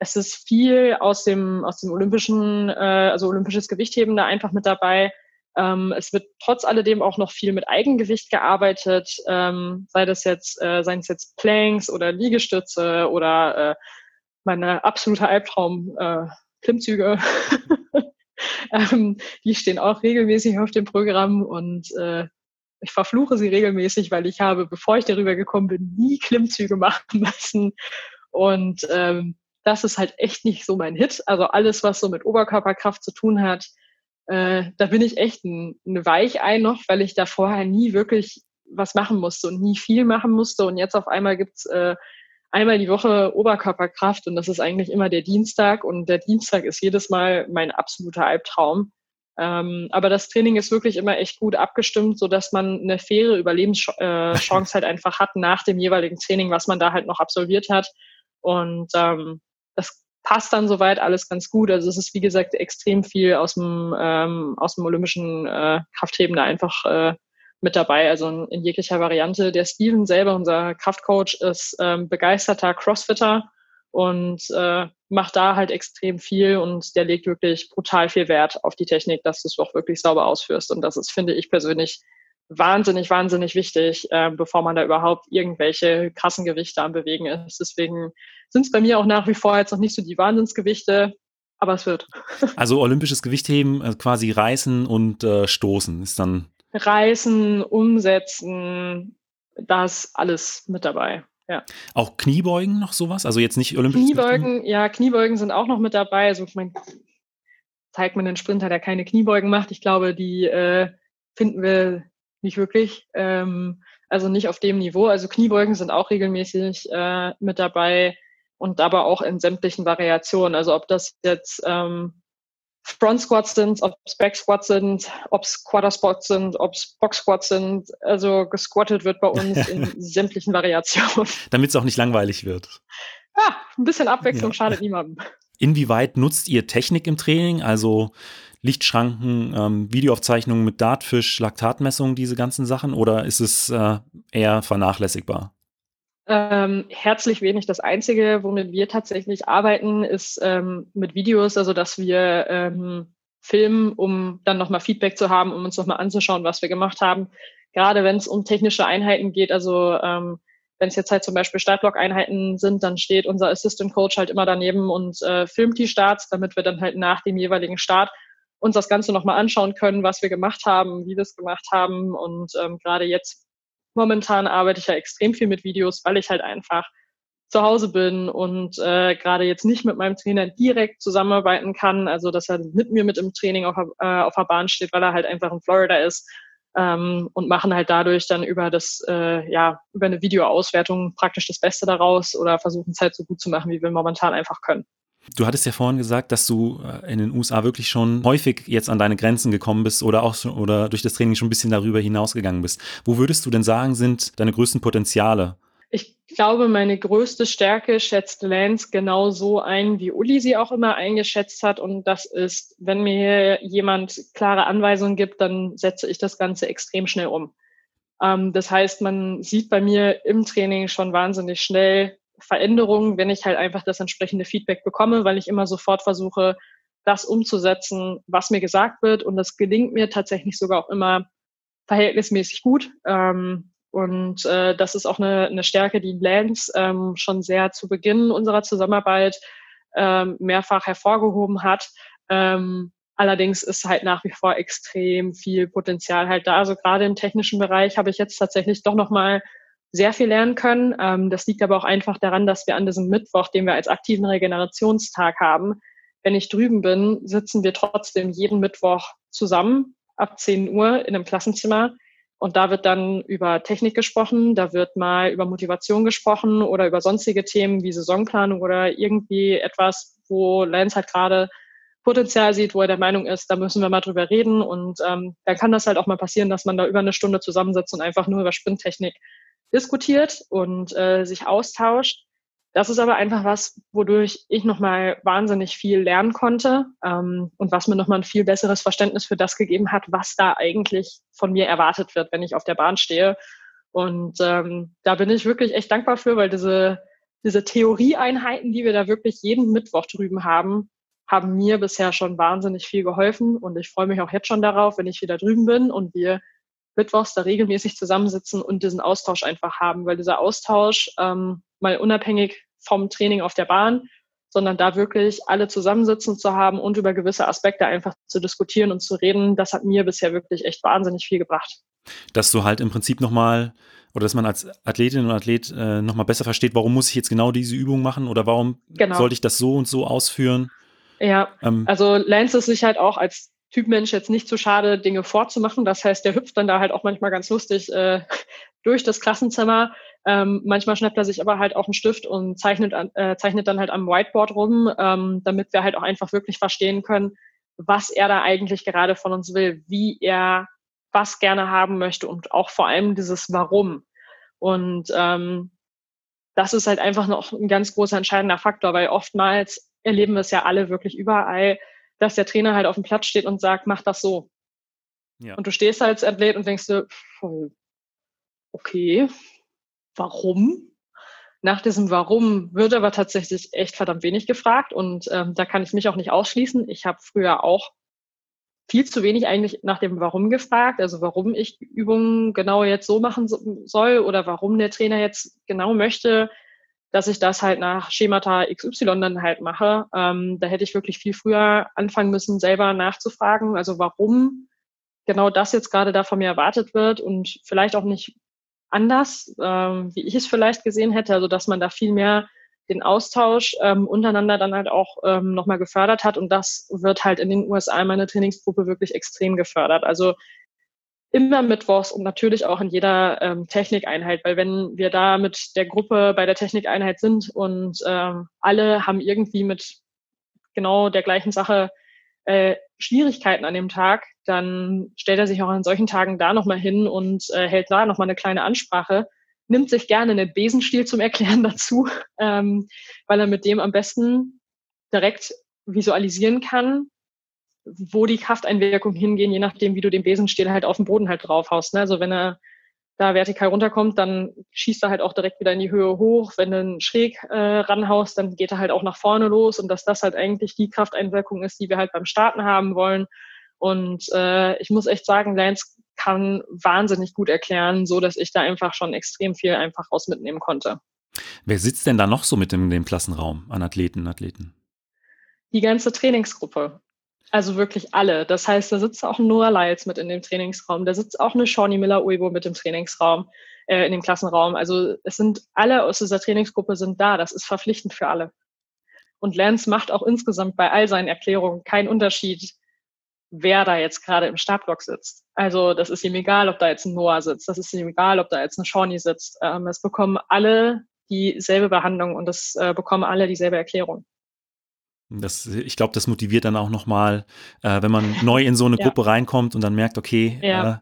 Es ist viel aus dem, aus dem olympischen, äh, also olympisches Gewichtheben da einfach mit dabei. Ähm, es wird trotz alledem auch noch viel mit Eigengewicht gearbeitet, ähm, sei das jetzt, äh, seien es jetzt Planks oder Liegestütze oder äh, meine absolute Albtraum, äh, Klimmzüge. ähm, die stehen auch regelmäßig auf dem Programm und äh, ich verfluche sie regelmäßig, weil ich habe, bevor ich darüber gekommen bin, nie Klimmzüge machen müssen. Und ähm, das ist halt echt nicht so mein Hit. Also alles, was so mit Oberkörperkraft zu tun hat, äh, da bin ich echt ein, ein Weichei noch, weil ich da vorher nie wirklich was machen musste und nie viel machen musste. Und jetzt auf einmal gibt's äh, einmal die Woche Oberkörperkraft und das ist eigentlich immer der Dienstag. Und der Dienstag ist jedes Mal mein absoluter Albtraum. Ähm, aber das Training ist wirklich immer echt gut abgestimmt, so dass man eine faire Überlebenschance halt einfach hat nach dem jeweiligen Training, was man da halt noch absolviert hat. Und ähm, das passt dann soweit alles ganz gut. Also es ist wie gesagt extrem viel aus dem ähm, aus dem olympischen äh, Kraftheben da einfach äh, mit dabei, also in, in, jeglicher Variante. Der Steven selber, unser Kraftcoach, ist ähm, begeisterter Crossfitter und äh, macht da halt extrem viel und der legt wirklich brutal viel Wert auf die Technik, dass du es auch wirklich sauber ausführst. Und das ist, finde ich persönlich, wahnsinnig, wahnsinnig wichtig, äh, bevor man da überhaupt irgendwelche krassen Gewichte am Bewegen ist. Deswegen sind es bei mir auch nach wie vor jetzt noch nicht so die Wahnsinnsgewichte, aber es wird. Also olympisches Gewichtheben, also quasi reißen und äh, stoßen ist dann. Reißen, umsetzen, das alles mit dabei. Ja. Auch Kniebeugen noch sowas? Also jetzt nicht olympisch? Kniebeugen, ja, Kniebeugen sind auch noch mit dabei. Also ich meine, zeigt mir einen Sprinter, der keine Kniebeugen macht. Ich glaube, die äh, finden wir nicht wirklich. Ähm, also nicht auf dem Niveau. Also Kniebeugen sind auch regelmäßig äh, mit dabei. und aber auch in sämtlichen Variationen. Also ob das jetzt ähm, Front Squats sind, ob es Back Squats sind, ob es Quarter Squats sind, ob es Box Squats sind. Also gesquattet wird bei uns in sämtlichen Variationen. Damit es auch nicht langweilig wird. Ja, ein bisschen Abwechslung ja. schadet niemandem. Inwieweit nutzt ihr Technik im Training? Also Lichtschranken, ähm, Videoaufzeichnungen mit Dartfisch, Laktatmessungen, diese ganzen Sachen? Oder ist es äh, eher vernachlässigbar? Ähm, herzlich wenig. Das Einzige, womit wir tatsächlich arbeiten, ist ähm, mit Videos, also dass wir ähm, filmen, um dann nochmal Feedback zu haben, um uns nochmal anzuschauen, was wir gemacht haben. Gerade wenn es um technische Einheiten geht, also ähm, wenn es jetzt halt zum Beispiel Startblock-Einheiten sind, dann steht unser Assistant Coach halt immer daneben und äh, filmt die Starts, damit wir dann halt nach dem jeweiligen Start uns das Ganze nochmal anschauen können, was wir gemacht haben, wie wir es gemacht haben. Und ähm, gerade jetzt momentan arbeite ich ja extrem viel mit Videos, weil ich halt einfach zu Hause bin und äh, gerade jetzt nicht mit meinem Trainer direkt zusammenarbeiten kann, also dass er mit mir mit im Training auf, äh, auf der Bahn steht, weil er halt einfach in Florida ist ähm, und machen halt dadurch dann über das äh, ja über eine Videoauswertung praktisch das Beste daraus oder versuchen es halt so gut zu machen, wie wir momentan einfach können. Du hattest ja vorhin gesagt, dass du äh, in den USA wirklich schon häufig jetzt an deine Grenzen gekommen bist oder auch schon, oder durch das Training schon ein bisschen darüber hinausgegangen bist. Wo würdest du denn sagen, sind deine größten Potenziale? Ich glaube, meine größte Stärke schätzt Lance genau so ein, wie Uli sie auch immer eingeschätzt hat. Und das ist, wenn mir jemand klare Anweisungen gibt, dann setze ich das Ganze extrem schnell um. Ähm, das heißt, man sieht bei mir im Training schon wahnsinnig schnell, Veränderungen, wenn ich halt einfach das entsprechende Feedback bekomme, weil ich immer sofort versuche, das umzusetzen, was mir gesagt wird. Und das gelingt mir tatsächlich sogar auch immer verhältnismäßig gut. Ähm, und äh, das ist auch eine, eine Stärke, die Lance ähm, schon sehr zu Beginn unserer Zusammenarbeit ähm, mehrfach hervorgehoben hat. Ähm, allerdings ist halt nach wie vor extrem viel Potenzial halt da. Also gerade im technischen Bereich habe ich jetzt tatsächlich doch nochmal sehr viel lernen können. Ähm, das liegt aber auch einfach daran, dass wir an diesem Mittwoch, den wir als aktiven Regenerationstag haben, wenn ich drüben bin, sitzen wir trotzdem jeden Mittwoch zusammen ab 10 Uhr in einem Klassenzimmer. Und da wird dann über Technik gesprochen, da wird mal über Motivation gesprochen oder über sonstige Themen wie Saisonplanung oder irgendwie etwas, wo Lance halt gerade Potenzial sieht, wo er der Meinung ist, da müssen wir mal drüber reden. Und ähm, dann kann das halt auch mal passieren, dass man da über eine Stunde zusammensitzt und einfach nur über Sprinttechnik diskutiert und äh, sich austauscht. Das ist aber einfach was, wodurch ich nochmal wahnsinnig viel lernen konnte ähm, und was mir nochmal ein viel besseres Verständnis für das gegeben hat, was da eigentlich von mir erwartet wird, wenn ich auf der Bahn stehe. Und ähm, da bin ich wirklich echt dankbar für, weil diese, diese Theorieeinheiten, die wir da wirklich jeden Mittwoch drüben haben, haben mir bisher schon wahnsinnig viel geholfen. Und ich freue mich auch jetzt schon darauf, wenn ich wieder drüben bin und wir mittwochs da regelmäßig zusammensitzen und diesen Austausch einfach haben, weil dieser Austausch ähm, mal unabhängig vom Training auf der Bahn, sondern da wirklich alle zusammensitzen zu haben und über gewisse Aspekte einfach zu diskutieren und zu reden, das hat mir bisher wirklich echt wahnsinnig viel gebracht. Dass du halt im Prinzip nochmal oder dass man als Athletin und Athlet äh, nochmal besser versteht, warum muss ich jetzt genau diese Übung machen oder warum genau. sollte ich das so und so ausführen? Ja, ähm, also Lance ist sich halt auch als Typmensch jetzt nicht zu schade, Dinge vorzumachen. Das heißt, der hüpft dann da halt auch manchmal ganz lustig äh, durch das Klassenzimmer. Ähm, manchmal schnappt er sich aber halt auch einen Stift und zeichnet, äh, zeichnet dann halt am Whiteboard rum, ähm, damit wir halt auch einfach wirklich verstehen können, was er da eigentlich gerade von uns will, wie er was gerne haben möchte und auch vor allem dieses Warum. Und ähm, das ist halt einfach noch ein ganz großer entscheidender Faktor, weil oftmals erleben wir es ja alle wirklich überall, dass der Trainer halt auf dem Platz steht und sagt, mach das so. Ja. Und du stehst als Athlet und denkst dir, okay, warum? Nach diesem Warum wird aber tatsächlich echt verdammt wenig gefragt und ähm, da kann ich mich auch nicht ausschließen. Ich habe früher auch viel zu wenig eigentlich nach dem Warum gefragt, also warum ich Übungen genau jetzt so machen soll oder warum der Trainer jetzt genau möchte, dass ich das halt nach Schemata XY dann halt mache. Ähm, da hätte ich wirklich viel früher anfangen müssen, selber nachzufragen, also warum genau das jetzt gerade da von mir erwartet wird und vielleicht auch nicht anders, ähm, wie ich es vielleicht gesehen hätte, also dass man da viel mehr den Austausch ähm, untereinander dann halt auch ähm, nochmal gefördert hat und das wird halt in den USA in meiner Trainingsgruppe wirklich extrem gefördert. Also immer mittwochs und natürlich auch in jeder ähm, Technikeinheit, weil wenn wir da mit der Gruppe bei der Technikeinheit sind und ähm, alle haben irgendwie mit genau der gleichen Sache äh, Schwierigkeiten an dem Tag, dann stellt er sich auch an solchen Tagen da nochmal hin und äh, hält da nochmal eine kleine Ansprache, nimmt sich gerne einen Besenstiel zum Erklären dazu, ähm, weil er mit dem am besten direkt visualisieren kann, wo die Krafteinwirkungen hingehen, je nachdem, wie du den Besenstiel halt auf den Boden halt draufhaust. Ne? Also wenn er da vertikal runterkommt, dann schießt er halt auch direkt wieder in die Höhe hoch. Wenn du einen schräg äh, ranhaust, dann geht er halt auch nach vorne los und dass das halt eigentlich die Krafteinwirkung ist, die wir halt beim Starten haben wollen. Und äh, ich muss echt sagen, Lance kann wahnsinnig gut erklären, so dass ich da einfach schon extrem viel einfach raus mitnehmen konnte. Wer sitzt denn da noch so mit in dem Klassenraum an Athleten, Athleten? Die ganze Trainingsgruppe. Also wirklich alle. Das heißt, da sitzt auch ein Noah Lyles mit in dem Trainingsraum, da sitzt auch eine Shawnee Miller-Uibo mit im Trainingsraum, äh, in dem Klassenraum. Also es sind alle aus dieser Trainingsgruppe sind da. Das ist verpflichtend für alle. Und Lance macht auch insgesamt bei all seinen Erklärungen keinen Unterschied, wer da jetzt gerade im Startblock sitzt. Also das ist ihm egal, ob da jetzt ein Noah sitzt, das ist ihm egal, ob da jetzt ein Shawnee sitzt. Ähm, es bekommen alle dieselbe Behandlung und es äh, bekommen alle dieselbe Erklärung. Das, ich glaube, das motiviert dann auch nochmal, äh, wenn man neu in so eine ja. Gruppe reinkommt und dann merkt, okay, ja. äh,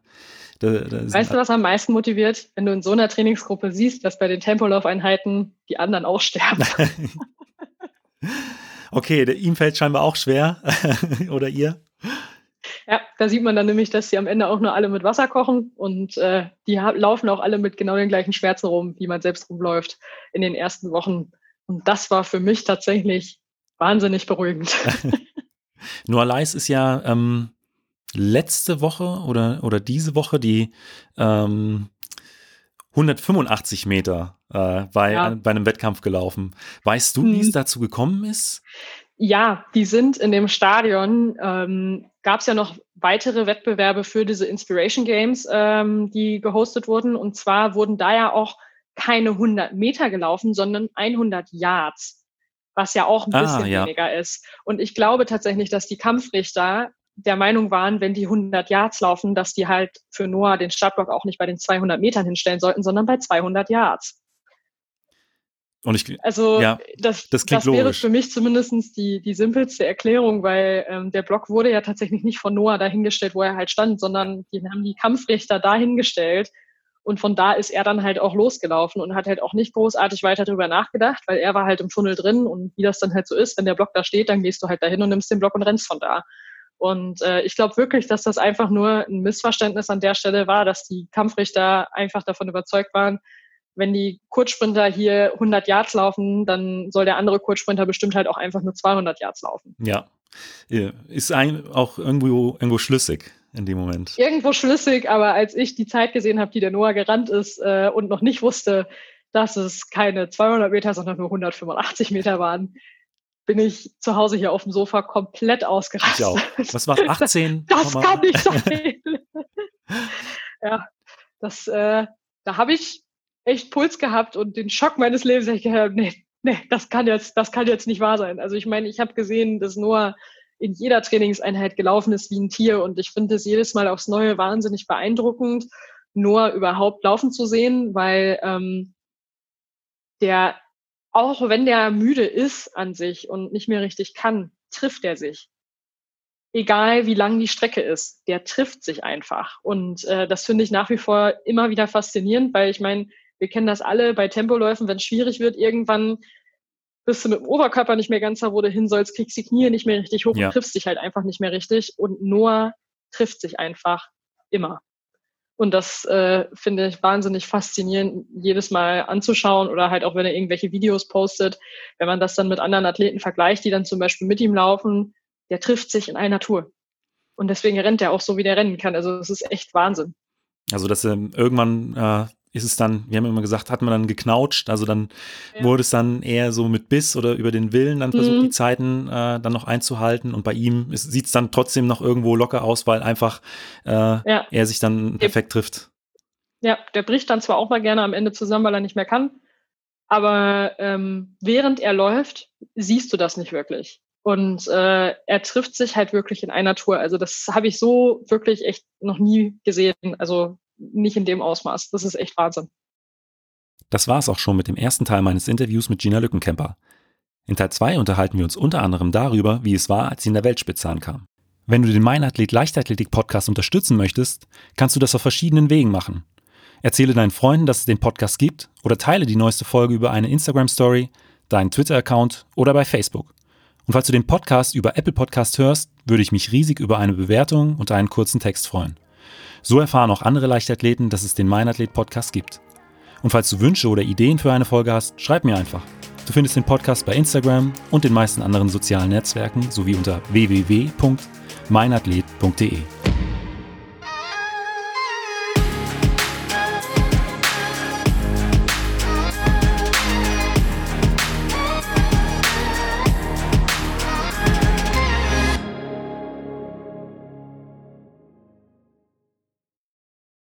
da, da weißt du, was am meisten motiviert, wenn du in so einer Trainingsgruppe siehst, dass bei den Tempolaufeinheiten die anderen auch sterben? okay, der, ihm fällt scheinbar auch schwer. Oder ihr? Ja, da sieht man dann nämlich, dass sie am Ende auch nur alle mit Wasser kochen und äh, die laufen auch alle mit genau den gleichen Schmerzen rum, wie man selbst rumläuft in den ersten Wochen. Und das war für mich tatsächlich wahnsinnig beruhigend. Noah Leis ist ja ähm, letzte Woche oder, oder diese Woche die ähm, 185 Meter äh, bei, ja. bei einem Wettkampf gelaufen. Weißt du, wie es hm. dazu gekommen ist? Ja, die sind in dem Stadion, ähm, gab es ja noch weitere Wettbewerbe für diese Inspiration Games, ähm, die gehostet wurden. Und zwar wurden da ja auch keine 100 Meter gelaufen, sondern 100 Yards was ja auch ein ah, bisschen ja. weniger ist. Und ich glaube tatsächlich, dass die Kampfrichter der Meinung waren, wenn die 100 Yards laufen, dass die halt für Noah den Startblock auch nicht bei den 200 Metern hinstellen sollten, sondern bei 200 Yards. Und ich, also ja, das, das, das wäre logisch. für mich zumindest die, die simpelste Erklärung, weil ähm, der Block wurde ja tatsächlich nicht von Noah dahingestellt, wo er halt stand, sondern die haben die Kampfrichter dahingestellt, und von da ist er dann halt auch losgelaufen und hat halt auch nicht großartig weiter drüber nachgedacht, weil er war halt im Tunnel drin und wie das dann halt so ist, wenn der Block da steht, dann gehst du halt dahin und nimmst den Block und rennst von da. Und äh, ich glaube wirklich, dass das einfach nur ein Missverständnis an der Stelle war, dass die Kampfrichter einfach davon überzeugt waren, wenn die Kurzsprinter hier 100 Yards laufen, dann soll der andere Kurzsprinter bestimmt halt auch einfach nur 200 Yards laufen. Ja, ist ein, auch irgendwo, irgendwo schlüssig in dem Moment. Irgendwo schlüssig, aber als ich die Zeit gesehen habe, die der Noah gerannt ist äh, und noch nicht wusste, dass es keine 200 Meter, sondern nur 185 Meter waren, bin ich zu Hause hier auf dem Sofa komplett ausgerastet. auch. Was war 18? das kann nicht sein. ja, das, äh, da habe ich echt Puls gehabt und den Schock meines Lebens. Ich gedacht, nee, nee, das kann jetzt, das kann jetzt nicht wahr sein. Also ich meine, ich habe gesehen, dass Noah in jeder Trainingseinheit gelaufen ist wie ein Tier. Und ich finde es jedes Mal aufs Neue wahnsinnig beeindruckend, nur überhaupt laufen zu sehen, weil ähm, der, auch wenn der müde ist an sich und nicht mehr richtig kann, trifft er sich. Egal wie lang die Strecke ist, der trifft sich einfach. Und äh, das finde ich nach wie vor immer wieder faszinierend, weil ich meine, wir kennen das alle bei Tempoläufen, wenn es schwierig wird, irgendwann bist du mit dem Oberkörper nicht mehr ganz da, wo du hin sollst, kriegst die Knie nicht mehr richtig hoch ja. und triffst dich halt einfach nicht mehr richtig. Und Noah trifft sich einfach immer. Und das äh, finde ich wahnsinnig faszinierend, jedes Mal anzuschauen oder halt auch, wenn er irgendwelche Videos postet, wenn man das dann mit anderen Athleten vergleicht, die dann zum Beispiel mit ihm laufen, der trifft sich in einer Tour. Und deswegen rennt er auch so, wie der rennen kann. Also es ist echt Wahnsinn. Also, dass er irgendwann äh, ist es dann, wir haben immer gesagt, hat man dann geknautscht, also dann ja. wurde es dann eher so mit Biss oder über den Willen dann versucht, mhm. die Zeiten äh, dann noch einzuhalten und bei ihm sieht es dann trotzdem noch irgendwo locker aus, weil einfach äh, ja. er sich dann perfekt trifft. Ja, der bricht dann zwar auch mal gerne am Ende zusammen, weil er nicht mehr kann, aber ähm, während er läuft, siehst du das nicht wirklich. Und äh, er trifft sich halt wirklich in einer Tour. Also das habe ich so wirklich echt noch nie gesehen. Also nicht in dem Ausmaß. Das ist echt Wahnsinn. Das war es auch schon mit dem ersten Teil meines Interviews mit Gina Lückenkemper. In Teil 2 unterhalten wir uns unter anderem darüber, wie es war, als sie in der Weltspitze ankam. Wenn du den Meinathlet Leichtathletik Podcast unterstützen möchtest, kannst du das auf verschiedenen Wegen machen. Erzähle deinen Freunden, dass es den Podcast gibt oder teile die neueste Folge über eine Instagram Story, deinen Twitter-Account oder bei Facebook. Und falls du den Podcast über Apple Podcast hörst, würde ich mich riesig über eine Bewertung und einen kurzen Text freuen. So erfahren auch andere Leichtathleten, dass es den Meinathlet Podcast gibt. Und falls du Wünsche oder Ideen für eine Folge hast, schreib mir einfach. Du findest den Podcast bei Instagram und den meisten anderen sozialen Netzwerken sowie unter www.meinathlet.de.